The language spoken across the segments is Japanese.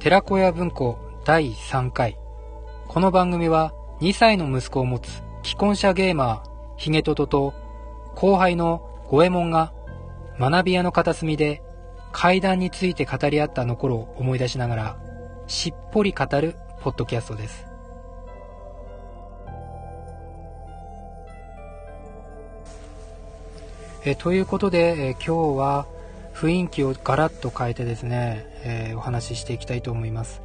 寺子屋文庫第3回。この番組は2歳の息子を持つ既婚者ゲーマーヒゲトトと後輩の五右衛門が学び屋の片隅で階段について語り合ったの頃を思い出しながらしっぽり語るポッドキャストです。えということで、え今日は雰囲気をガラッと変えてですね、えー、お話ししていきたいと思います、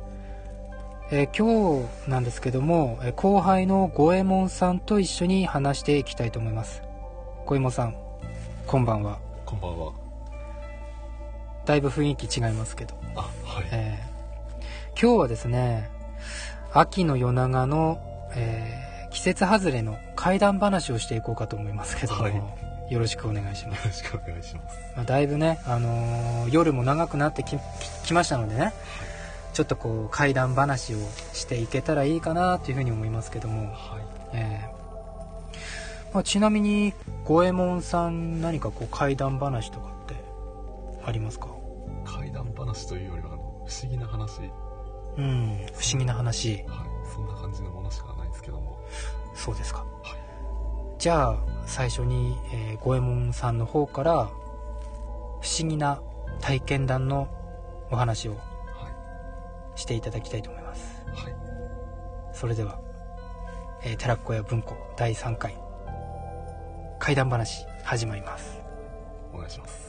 えー、今日なんですけども後輩の五右衛門さんと一緒に話していきたいと思います。五右衛門さんこんばんは。こんばんは。だいぶ雰囲気違いますけど。あはい、えー、今日はですね秋の夜長の、えー、季節外れの怪談話をしていこうかと思いますけども、はいよろしくお願いします。よろしくお願いします。まあ、だいぶね、あのー、夜も長くなってききましたのでね、はい、ちょっとこう怪談話をしていけたらいいかなというふうに思いますけども、はい。えーまあ、ちなみに五右衛門さん何かこう怪談話とかってありますか？怪談話というよりはあの不思議な話。うん不思議な話。はい。そんな感じのものしかないんですけども。そうですか、はい、じゃあ最初に、えー、五右衛門さんの方から不思議な体験談のお話をしていただきたいと思います、はい、それでは、えー、寺子屋文庫第3回怪談話始まります。お願いします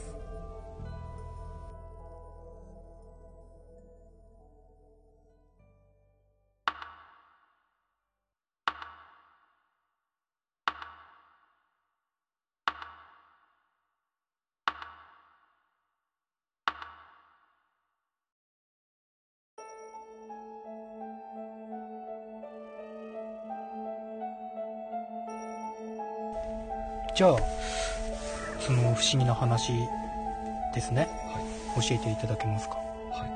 じゃあその不思議な話ですね、はい、教えていただけますか？はい。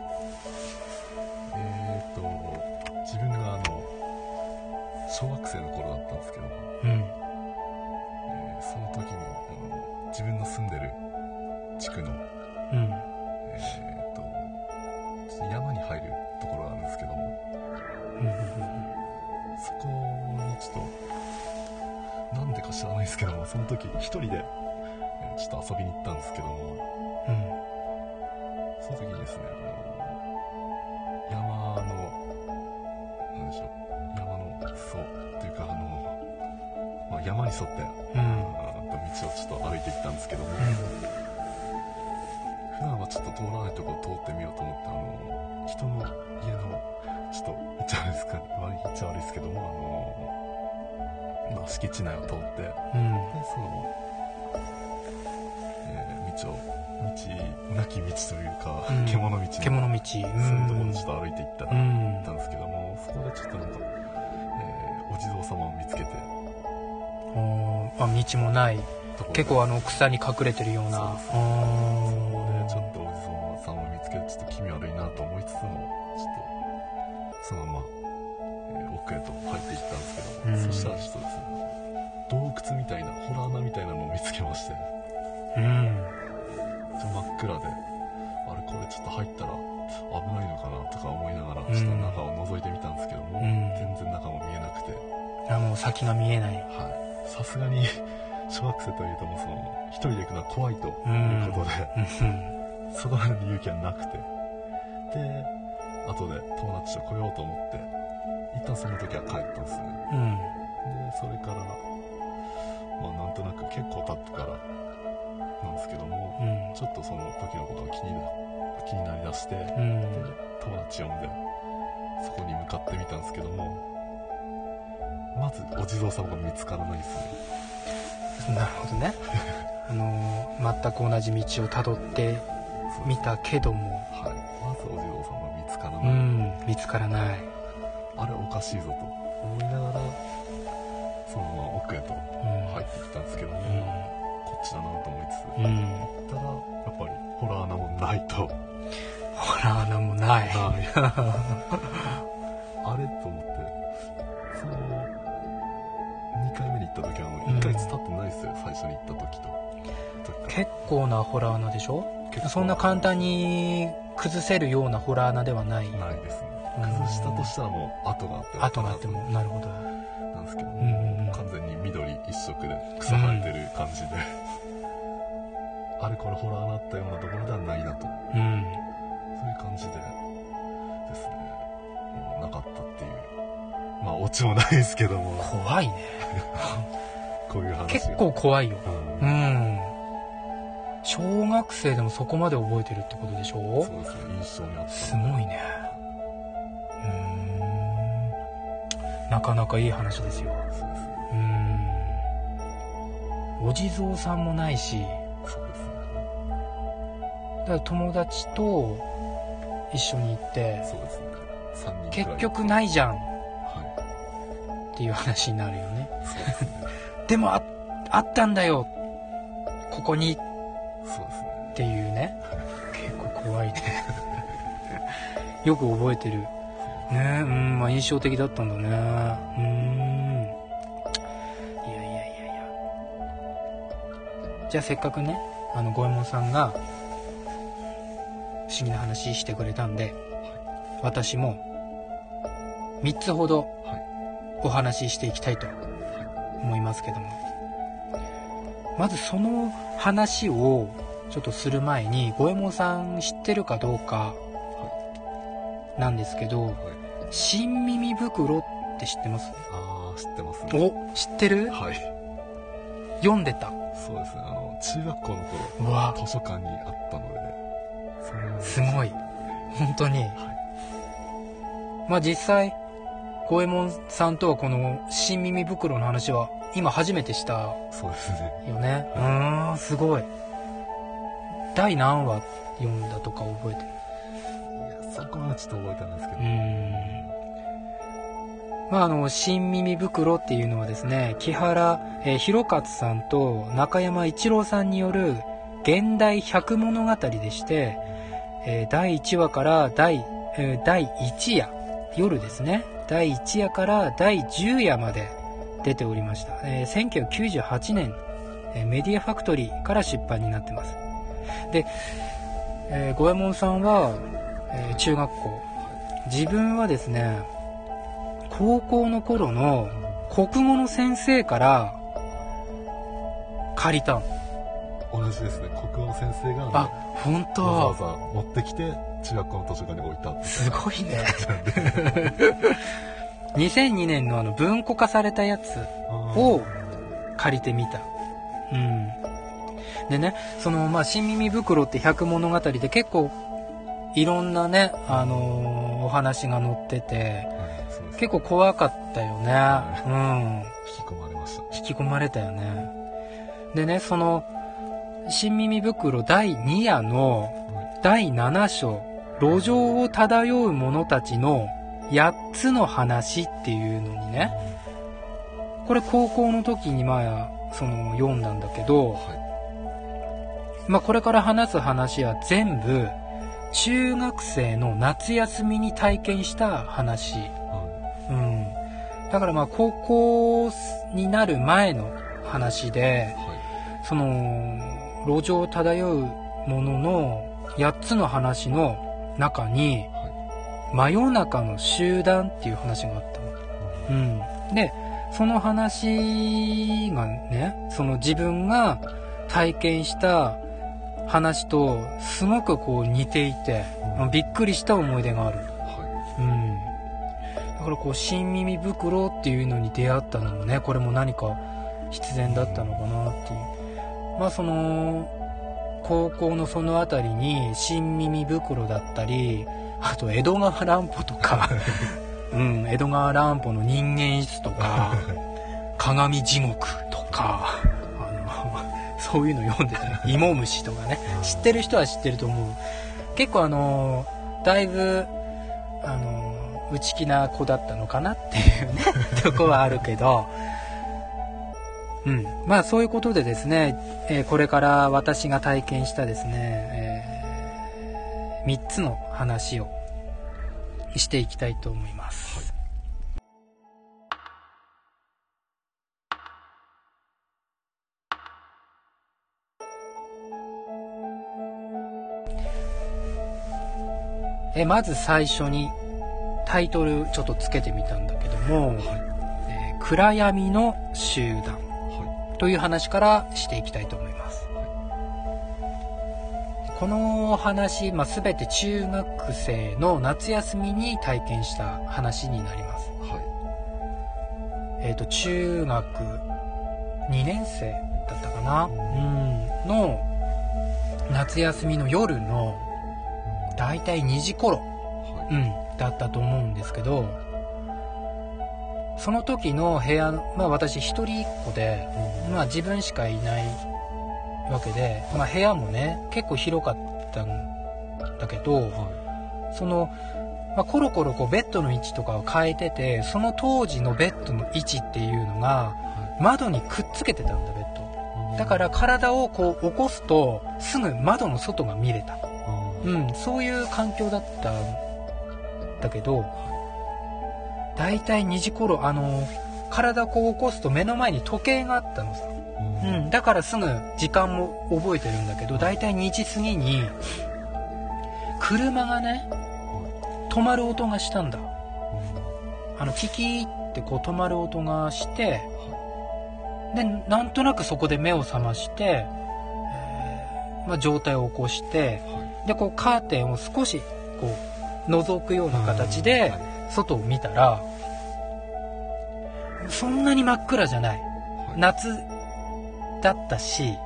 えー、っと自分があの小学生のったんですけども、うん、その時にですねあの山のなんでしょう山のそうというかあの、まあ、山に沿って、うん、道をちょっと歩いていったんですけども、うん、普段はちょっと通らないところを通ってみようと思ってあの人の家のちょっと言っちゃうんですか悪い言っちゃ悪いですけどもあのまあ、敷地内を通って、うん、でその、えー、道なき道というか、うん、獣道獣道、そういうところちょっと歩いていったら、うん、行ったんですけどもそこでちょっとなんか、えー、お地蔵様を見つけて。あ道もない。結構あの草に隠れてるような。そこ真っ暗であれこれちょっと入ったら危ないのかなとか思いながら、ちょっと中を覗いてみたんですけども、うん、全然中も見えなくて。あもう先が見えない。はい。さすがに 小学生というともその一人で行くのは怖いということで、うん、そこまでの勇気はなくて。で後で友達と来ようと思って一旦その時は帰ったんですね、うん、でそれからまあなんとなく結構経ってからなんですけども、うん、ちょっとその時のことが気に気になりだして、うん、で友達呼んでそこに向かってみたんですけどもまずお地蔵様が見つからないですね。なるほどね。あの全く同じ道をたどってみたけども、はい、まずお地蔵様が見つからない、うん、見つからない。あれおかしいぞと。思いながら。そのまま奥へとうん、たらやっぱりホラー穴もないと。ホラー穴もないあれと思ってその2回目に行った時はもう1ヶ月経ってないですよ、うん、最初に行った時と。結構なホラー穴でしょそんな簡単に崩せるようなホラー穴ではない。ないですね。崩したとしたらもう跡があって跡があってもなるほどなんですけど、うんうん、完全に緑一色で草生えてる感じで、うん、あれこれホラー穴あったようなところではないなと、うん、そういう感じでですねなかったっていう。まあオチもないですけども。怖いね。こういう話結構怖いよ。うん、うん。小学生でもそこまで覚えてるってことでしょ？そうですね印象にあった。すごいね。うん。なかなかいい話ですよ。そうですね。うん。お地蔵さんもないし友達と一緒に行ってそうですね。結局ないじゃん、はい、っていう話になるよね。そうですね。でもああったんだよ。ここに。っていうね。結構怖いね。よく覚えてる。ねうんまあ印象的だったんだね。うん。いやいやいやいや。じゃあせっかくねあの五右衛門さんが不思議な話してくれたんで、私も3つほどお話ししていきたいと思いますけども。まずその話をちょっとする前に五右衛門さん知ってるかどうかなんですけど、はい、新耳袋って知ってます？ああ知ってますね。お知ってる？はい。読んでた。そうですね。あの中学校の頃わ。図書館にあったのですごい。本当に、はい、まあ実際五右衛門さんとはこの新耳袋の話は今初めてしたそうですね。よね。うんすごい。第何話読んだとか覚えてる？いやそこはちょっと覚えてないですけど。うん。まああの新耳袋っていうのはですね木原、えー、弘勝さんと中山一郎さんによる現代百物語でして、えー、第1話から第,、えー、第1夜夜ですね。第1夜から第10夜まで出ておりました、えー、1998年、え、メディアファクトリーから出版になってます。で、えー、五右衛門さんは、え、中学校。自分はですね高校の頃の国語の先生から借りた同じですね。国語の先生があ本当。わざわざ持ってきて中学校の図書館に置いたすごいね。2002年のあの文庫化されたやつを借りてみた。うん。でね、その、まあ、新耳袋って百物語で結構、いろんなね、あのー、お話が載ってて、うん、結構怖かったよね。うん。引き込まれました。引き込まれたよね。でね、その、新耳袋第2夜の第7章、路上を漂う者たちの8つの話っていうのにね、これ高校の時にまあ、その読んだんだけど、はいまあ、これから話す話は全部中学生の夏休みに体験した話、うん、だからまあ高校になる前の話で、はい、その路上を漂うものの8つの話の中に、はい、真夜中の集団っていう話があったの、うん、でその話がねその自分が体験した話とすごくこう似ていて、うん、びっくりした思い出がある、はい、うん、だからこう新耳袋っていうのに出会ったのもねこれも何か必然だったのかなっていうまあその高校のその辺りに新耳袋だったりあと江戸川乱歩とか うん江戸川乱歩の人間室とか 鏡地獄とかそういうの読んでたら 芋虫とかね。知ってる人は知ってると思う。結構あのだいぶあの内気な子だったのかなっていうねとこはあるけどうん、まあそういうことでですね、えー、これから私が体験したですね、えー、3つの話をしていきたいと思います。はい、えー、まず最初にタイトルちょっとつけてみたんだけども「はい、え暗闇の集団」という話からしていきたいと思います。この話、まあ、全て中学生の夏休みに体験した話になります。はい、えっ、ー、と、中学2年生だったかな、うん、の夏休みの夜の大体2時頃、はい、うん、だったと思うんですけど、その時の部屋、まあ私一人っ子で、まあ自分しかいないわけで、まあ部屋もね、結構広かったんだけど、はい、その、まあ、コロコロこうベッドの位置とかを変えてて、その当時のベッドの位置っていうのが、窓にくっつけてたんだ、ベッド。だから体をこう起こすと、すぐ窓の外が見れた。うん、そういう環境だったんだけど、大体2時頃、あの、体こう起こすと目の前に時計があったのさ。うん、だからすぐ時間も覚えてるんだけど、大体2時過ぎに、車がね、止まる音がしたんだ。あの、キキってこう止まる音がして、で、なんとなくそこで目を覚まして、えー、まあ、状態を起こして、で、こうカーテンを少し、こう、覗くような形で、外を見たら、そんなに真っ暗じゃない。夏だったし、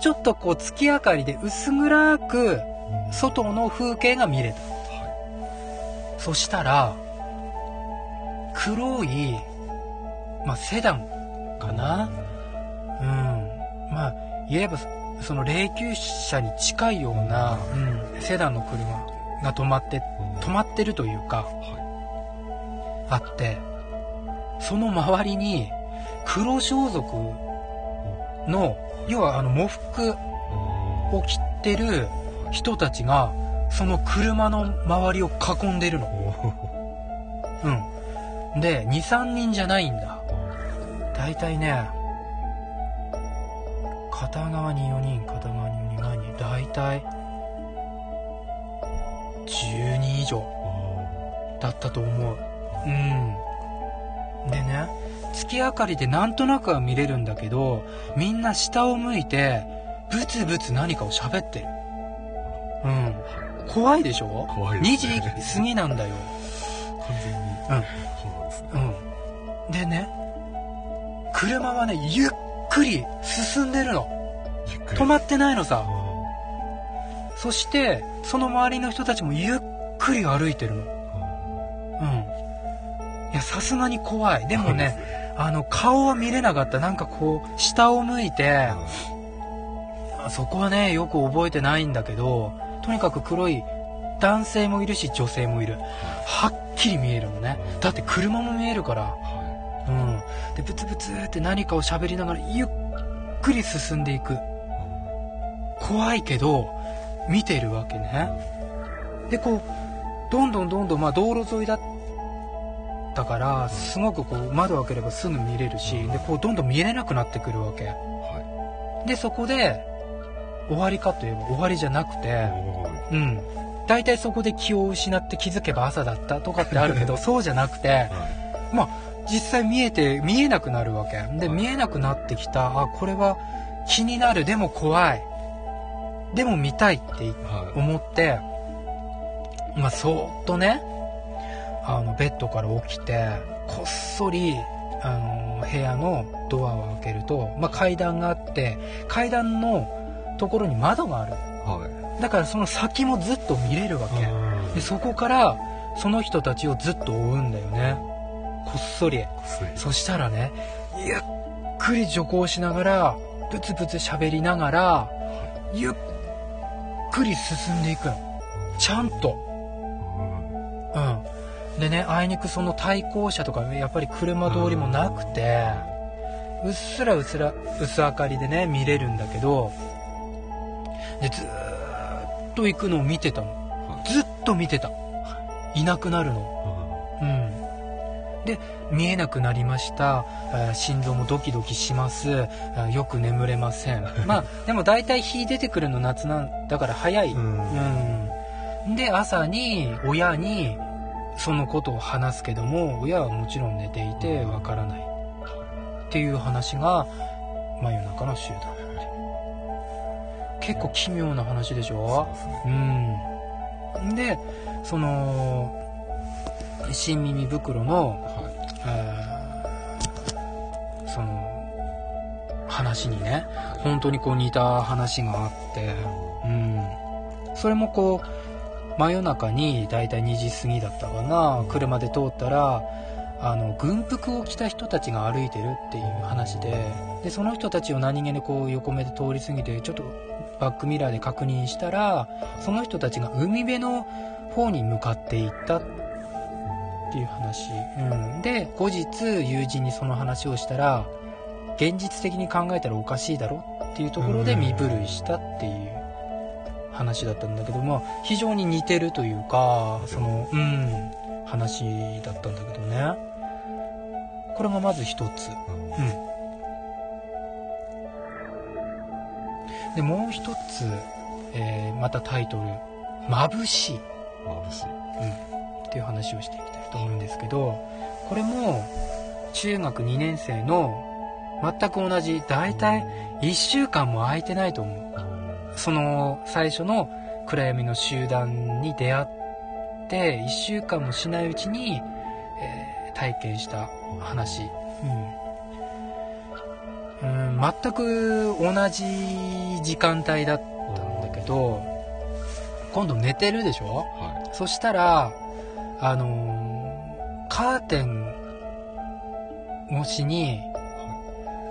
ちょっとこう月明かりで薄暗く外の風景が見れた。そしたら、黒い、まあ、セダンかな。うん。まあ、言えば、その霊柩車に近いような、うん、セダンの車が止まって、止まってるというか、あって、その周りに黒装束の、要はあの喪服を着てる人たちが、その車の周りを囲んでるの。うん。で、2、3人じゃないんだ。だいたいね、片側に4人、片側に4人、何？だいたい、10人以上だったと思う。うん。でね、月明かりでなんとなくは見れるんだけど、みんな下を向いて、ブツブツ何かを喋ってる。うん。怖いでしょ？怖い、ね、2時過ぎなんだよ。完全に。うん。ですね。うん。でね、車はね、ゆっくり進んでるの。止まってないのさ。そして、その周りの人たちもゆっくり歩いてるの。や、さすがに怖い。でもね、あの、顔は見れなかった。なんかこう、下を向いて、そこはね、よく覚えてないんだけど、とにかく黒い男性もいるし女性もいる。はっきり見えるのね。だって車も見えるから。うん。で、ブツブツって何かを喋りながらゆっくり進んでいく。怖いけど、見てるわけね。で、こう、どんどんどんどん、まあ道路沿いだったから、すごくこう、窓を開ければすぐ見れるし、で、こう、どんどん見れなくなってくるわけ。はい、で、そこで、終わりかといえば終わりじゃなくて、うん。大体そこで気を失って気づけば朝だったとかってあるけど、そうじゃなくて、はい、まあ、実際見えて、見えなくなるわけ。で、見えなくなってきた、あ、これは気になる、でも怖い。でも見たいって思って、はい、まあ、そーっとね、あの、ベッドから起きて、こっそり、あの、部屋のドアを開けると、まあ、階段があって、階段のところに窓がある。はい、だからその先もずっと見れるわけ。で、そこから、その人たちをずっと追うんだよね。こっそり。そしたらね、ゆっくり徐行しながら、ブツブツ喋りながら、ゆっくり進んでいくの。ちゃんと。うん。でね、あいにくその対向車とか、やっぱり車通りもなくて、うっすらうっすら、薄明かりでね、見れるんだけど、で、ずーっと行くのを見てたの。ずっと見てた。いなくなるの。うん。で、見えなくなりました。心臓もドキドキします。よく眠れません。まあ、でも大体日出てくるの夏なんだから早い。うん、うん、で朝に親にそのことを話すけども親はもちろん寝ていてわからない。っていう話が真夜中の集団。結構奇妙な話でしょ？う、ね、うん。でその新耳袋の、はい、その話にね本当にこう似た話があってうん。それもこう真夜中にだいたい2時過ぎだったかな。車で通ったらあの軍服を着た人たちが歩いてるっていう話ででその人たちを何気にこう横目で通り過ぎてちょっとバックミラーで確認したらその人たちが海辺の方に向かっていったっていう話、うん、で後日友人にその話をしたら現実的に考えたらおかしいだろっていうところで身震いしたっていう。話だったんだけども非常に似てるというかそのうん話だったんだけどね。これがまず一つ。うん。でもう一つ、えー、またタイトル「眩しい」眩しい、うん、っていう話をしていきたいと思うんですけどこれも中学2年生の全く同じ大体1週間も空いてないと思うその最初の暗闇の集団に出会って1週間もしないうちに、えー、体験した話、うん。うん全く同じ時間帯だったんだけど今度寝てるでしょ、はい、そしたらあのー、カーテン越しに、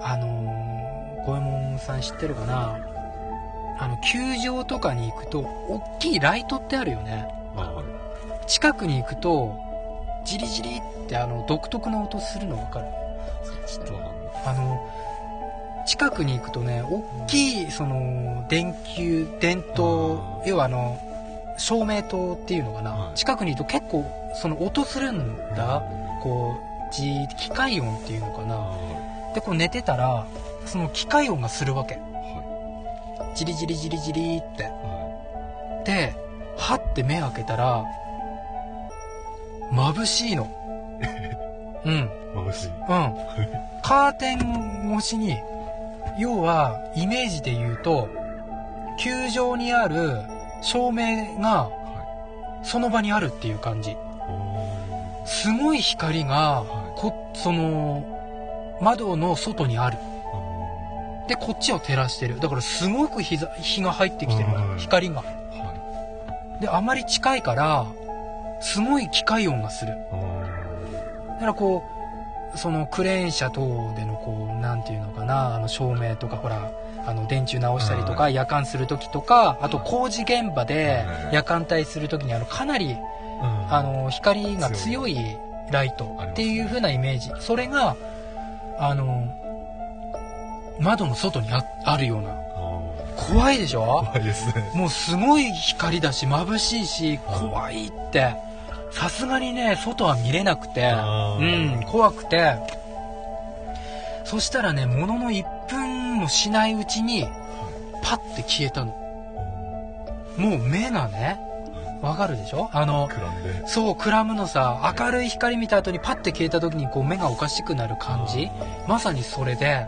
はい、あのー、五右衛門さん知ってるかな？あの球場とかに行くと大きいライトってあるよね、はい、近くに行くとジリジリってあの独特な音するの分かる？あの近くに行くとね大きいその電球電灯要はあの照明灯っていうのかな、近くにいると結構その音するんだ。こう機械音っていうのかな、でこう寝てたらその機械音がするわけ、はい、ジリジリジリジリって、はい、ではって目開けたら眩しいの。うん。眩しい。うん。カーテン越しに要はイメージで言うと球場にある照明がその場にあるっていう感じ。すごい光がこその窓の外にあるでこっちを照らしてる。だからすごく日日が入ってきてる光が。であまり近いからすごい機械音がする。だからこうそのクレーン車等でのこうなんていうのかなあの照明とかほらあの電柱直したりとか夜間する時とかあと工事現場で夜間帯する時にあのかなりあの光が強い。ライトっていう風なイメージ。それがあの窓の外にああるような。怖いでしょ？怖いですね。もうすごい光だし眩しいし怖いって。さすがにね外は見れなくて。うん怖くて。そしたらねものの1分もしないうちにパッて消えたの。もう目がねわかるでしょ？あのそうくらむのさ明るい光見た後にパッて消えた時にこう目がおかしくなる感じ。まさにそれで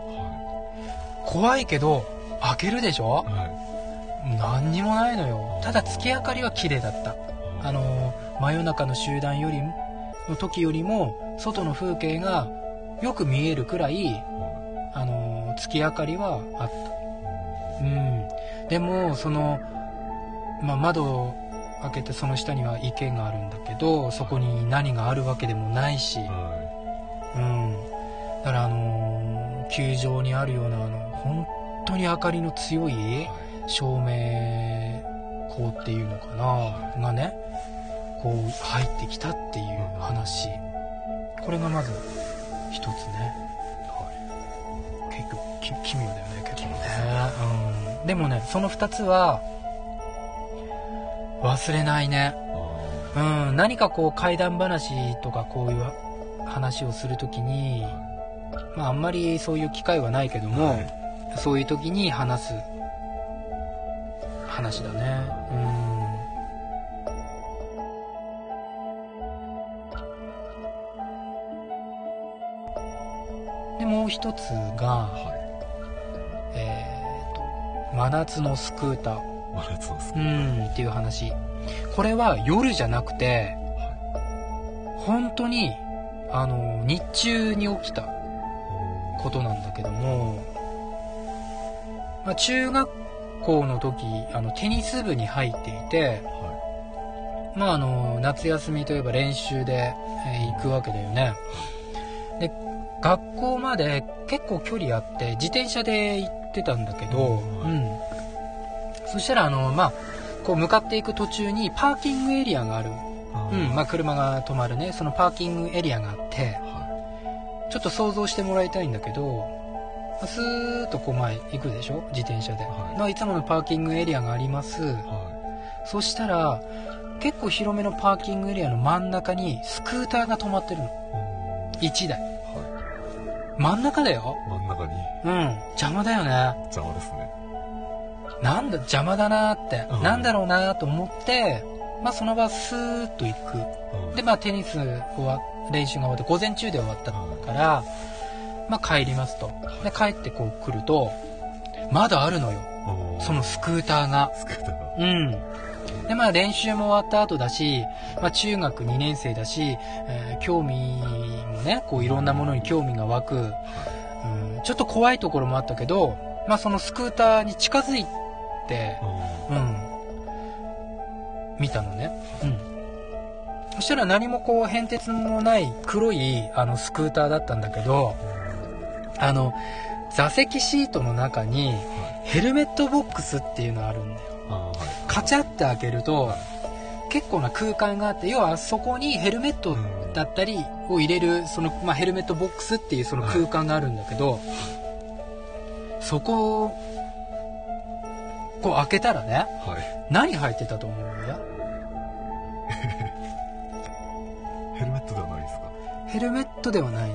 怖いけど開けるでしょ、はい、何にもないのよ。ただ月明かりは綺麗だった。あの真夜中の集団よりの時よりも外の風景がよく見えるくらい、あの月明かりはあった。うん。でもその、まあ、窓を開けてその下には池があるんだけどそこに何があるわけでもないし、うん、だからあの球場にあるようなあの本当に明かりの強い照明光っていうのかながねこう入ってきたっていう話。これがまず一つね、はい、結構奇妙だよね結構ね、うん、でもねその2つは忘れないね。うん、何かこう怪談話とかこういう話をする時に、まあ、あんまりそういう機会はないけども、はい、そういう時に話す話だね。うん。で、もう一つが、はい、えっ、ー、と、真夏のスクーター。真夏のスクーター。っていう話。これは夜じゃなくて、はい、本当に、あの、日中に起きたことなんだけども、まあ、中学校の時あのテニス部に入っていて、はい、まああの夏休みといえば練習で、えー、行くわけだよね。で学校まで結構距離あって自転車で行ってたんだけど、うん、そしたらあのまあこう向かっていく途中にパーキングエリアがある。うんまあ、車が止まるね。そのパーキングエリアがあって、はい、ちょっと想像してもらいたいんだけどスーッとこう前行くでしょ？自転車で、はい、いつものパーキングエリアがあります、はい、そしたら結構広めのパーキングエリアの真ん中にスクーターが止まってるの。1台、はい、真ん中だよ。真ん中に？うん。邪魔だよね。邪魔ですね。なんだ邪魔だなって、うん、なんだろうなと思ってまあ、その場スーッと行く、うん、で、まあ、テニスは練習が終わって午前中で終わったから、まあ、帰りますと。で帰ってこう来るとまだあるのよ。そのスクーターが。スクーターうん。でまあ練習も終わった後だし、まあ、中学2年生だし、えー、興味もねこういろんなものに興味が湧く、うん、ちょっと怖いところもあったけど、まあ、そのスクーターに近づいて、うん、見たのね。うん。そしたら何もこう変哲もない黒いあのスクーターだったんだけど、あの、座席シートの中にヘルメットボックスっていうのがあるんだよ。カチャって開けると、結構な空間があって、要はそこにヘルメットだったりを入れる、その、まあ、ヘルメットボックスっていうその空間があるんだけど、そこを、こう開けたらね、はい、何入ってたと思うや ヘルメットではないですか？ヘルメットではないね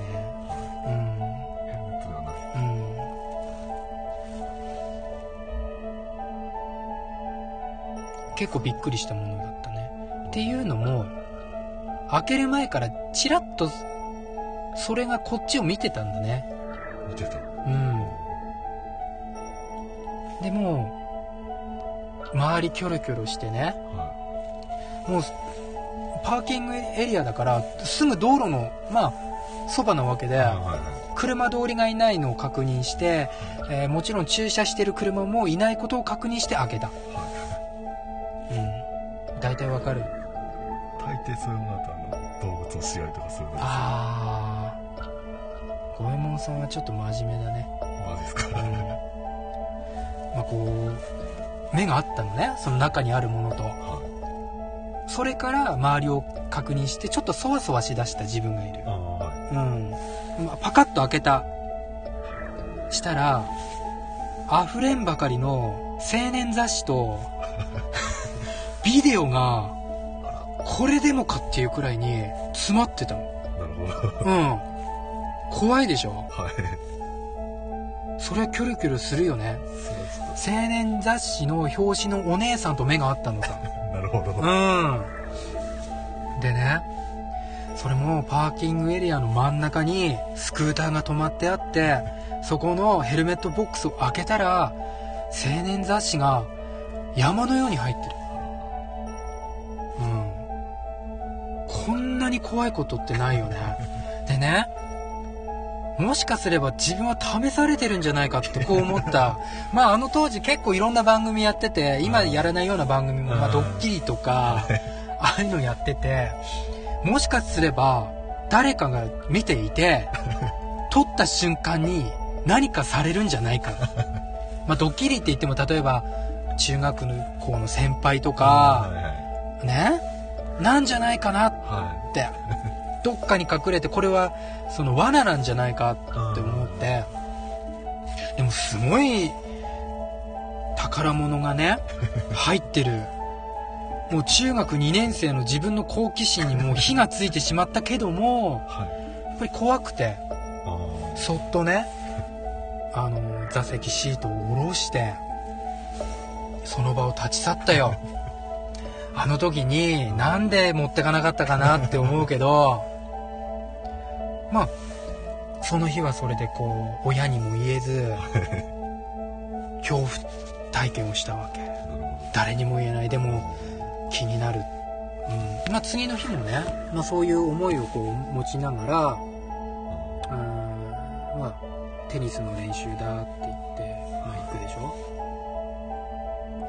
結構びっくりしたものだったね。っていうのも開ける前からチラッとそれがこっちを見てたんだね。見てた。うん。でも周りキョロキョロしてね、はい、もうパーキングエリアだからすぐ道路のまあそばなわけで、車通りがいないのを確認して、えー、もちろん駐車してる車もいないことを確認して開けた、うん大体わかる。大抵そういうのだとあの動物の死骸とかそういうの。ああ五右衛門さんはちょっと真面目だね。マジですか、うん、まあこう目があったのね。その中にあるものと、はい。それから周りを確認してちょっとそわそわしだした自分がいる、うん。パカッと開けた。したら溢れんばかりの青年雑誌とビデオがこれでもかっていうくらいに詰まってたの。なるほど。うん。怖いでしょ？はい。それはキョロキョロするよね。青年雑誌の表紙のお姉さんと目が合ったのさ。なるほど。うん。でね、それもパーキングエリアの真ん中にスクーターが止まってあって、そこのヘルメットボックスを開けたら、青年雑誌が山のように入ってる。に怖いことってないよね。でね、もしかすれば自分は試されてるんじゃないかってこう思った。まああの当時結構いろんな番組やってて、今やらないような番組も、まあドッキリとか、ああいうのやってて、もしかすれば誰かが見ていて、撮った瞬間に何かされるんじゃないか。まあドッキリって言っても例えば中学の校の先輩とか、ね、なんじゃないかなって。どっかに隠れてこれはその罠なんじゃないかって思って。でもすごい宝物がね入ってる。もう中学2年生の自分の好奇心にもう火がついてしまったけども、はい、やっぱり怖くてそっとねあの座席シートを下ろしてその場を立ち去ったよ あの時になんで持ってかなかったかなって思うけどまあその日はそれでこう親にも言えず恐怖体験をしたわけ。誰にも言えない。でも気になる、うん。まあ、次の日もね、まあ、そういう思いをこう持ちながら、うんまあ、テニスの練習だって言って、まあ、行くでしょ。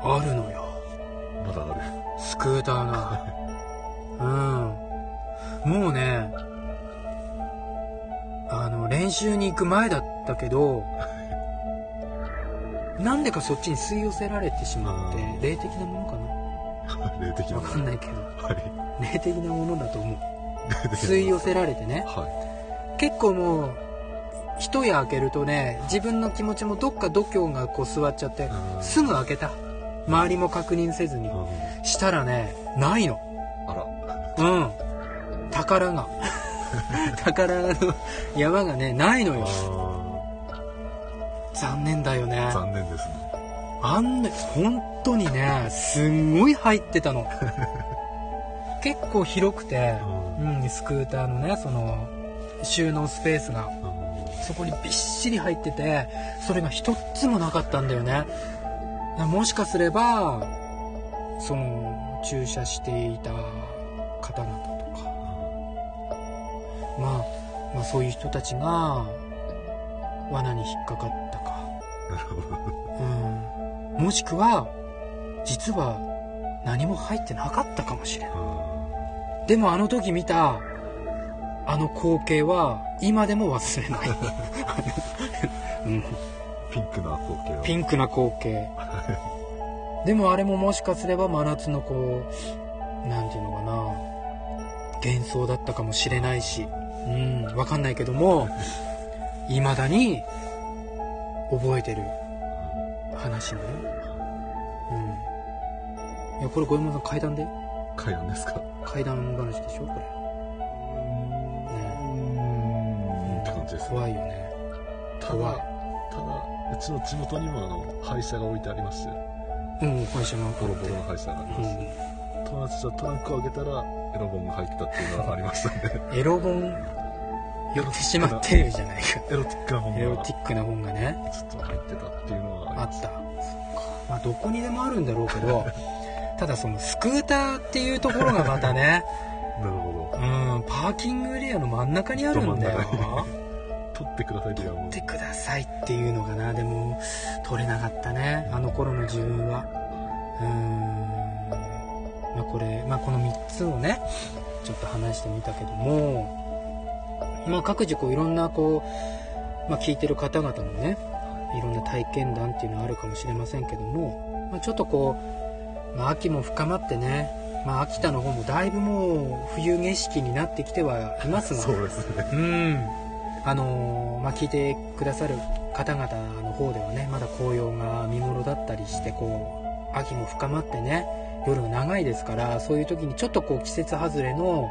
あるのよ。スクーターがうん。もうねあの練習に行く前だったけどなんでかそっちに吸い寄せられてしまって霊的なものかな？霊的な。もの分かんないけど、はい、霊的なものだと思う。吸い寄せられてね、はい、結構もう一夜明けるとね自分の気持ちもどっか度胸がこう座っちゃってすぐ開けた周りも確認せずに。したらねないの。あら。うん。宝が。宝の山がねないのよ。残念だよね。残念ですね。あんな本当にねすんごい入ってたの。結構広くて、うん、スクーターのねその収納スペースが、そこにびっしり入っててそれが一つもなかったんだよねもしかすればその駐車していた方々とか、まあ、まあそういう人たちが罠に引っかかったか、うん、もしくは実は何も入ってなかったかもしれないでもあの時見たあの光景は今でも忘れない、うん、ピンクな光景ピンクな光景でもあれももしかすれば真夏のこう何て言うのかな。幻想だったかもしれないし。うん分かんないけどもいまだに覚えてる話ね。うん。いやこれ五右衛門さん階段で？階段ですか？階段話でしょ？これ。うん。って感じです、怖いよね。怖い。ただうちの地元にもあの廃車が置いてありましてうん廃車がボロボロの。廃車があります、うん、友達とトランクを開けたらエロ本が入ってたっていうのがありましたね。エロ本寄ってしまってるじゃないか。エロティックな本が。エロティックな本がね。ちょっと入ってたっていうのがあった。まあどこにでもあるんだろうけど ただそのスクーターっていうところがまたね。なるほど。うんパーキングエリアの真ん中にあるんだよ取ってくださいって取ってくださいっていうのかなでも取れなかったね。あの頃の自分は。うん。まあこれまあこの3つをねちょっと話してみたけども。まあ、各自こういろんなこう、まあ、聞いてる方々のねいろんな体験談っていうのはあるかもしれませんけども、まあ、ちょっとこう、まあ、秋も深まってね、まあ、秋田の方もだいぶもう冬景色になってきてはいますが。そうですね。うんあのまあ、聞いてくださる方々の方ではねまだ紅葉が見頃だったりしてこう秋も深まってね夜が長いですからそういう時にちょっとこう季節外れの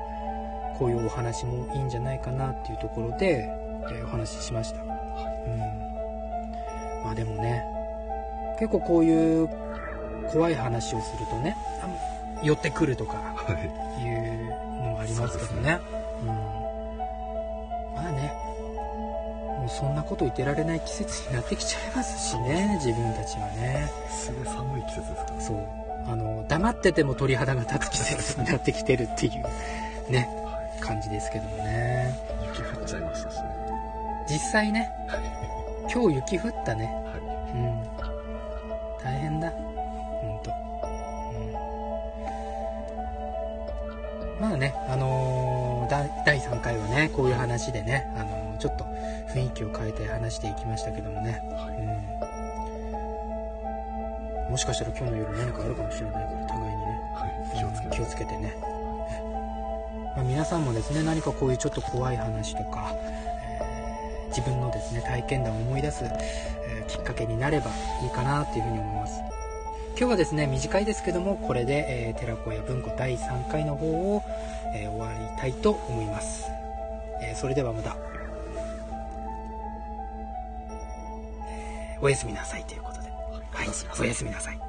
こういうお話もいいんじゃないかなっていうところで、えー、お話ししました、はい、うん、まあでもね結構こういう怖い話をするとね寄ってくるとかい。うのもありますけどね、はい、そんなこと言ってられない季節になってきちゃいますしね自分たちはね。すごい寒い季節ですかそう。あの黙ってても鳥肌が立つ季節になってきてるっていうね感じですけどもね。雪降っちゃいましたしね。実際ね今日雪降ったね、はい、うん。大変だ。ほんと、うん、まあねあのー、第3回はねこういう話でね、あのー、ちょっと雰囲気を変えて話していきましたけどもね、はいうん、もしかしたら今日の夜何かあるかもしれないから互いにね、はい、気をつけて。ね。まあ、皆さんもですね何かこういうちょっと怖い話とか、えー、自分のですね体験談を思い出す、えー、きっかけになればいいかなっていうふうに思います。今日はですね短いですけどもこれで、えー、寺子屋文庫第3回の方を、えー、終わりたいと思います、えそれではまた、おやすみなさいということで、はい、おやすみなさい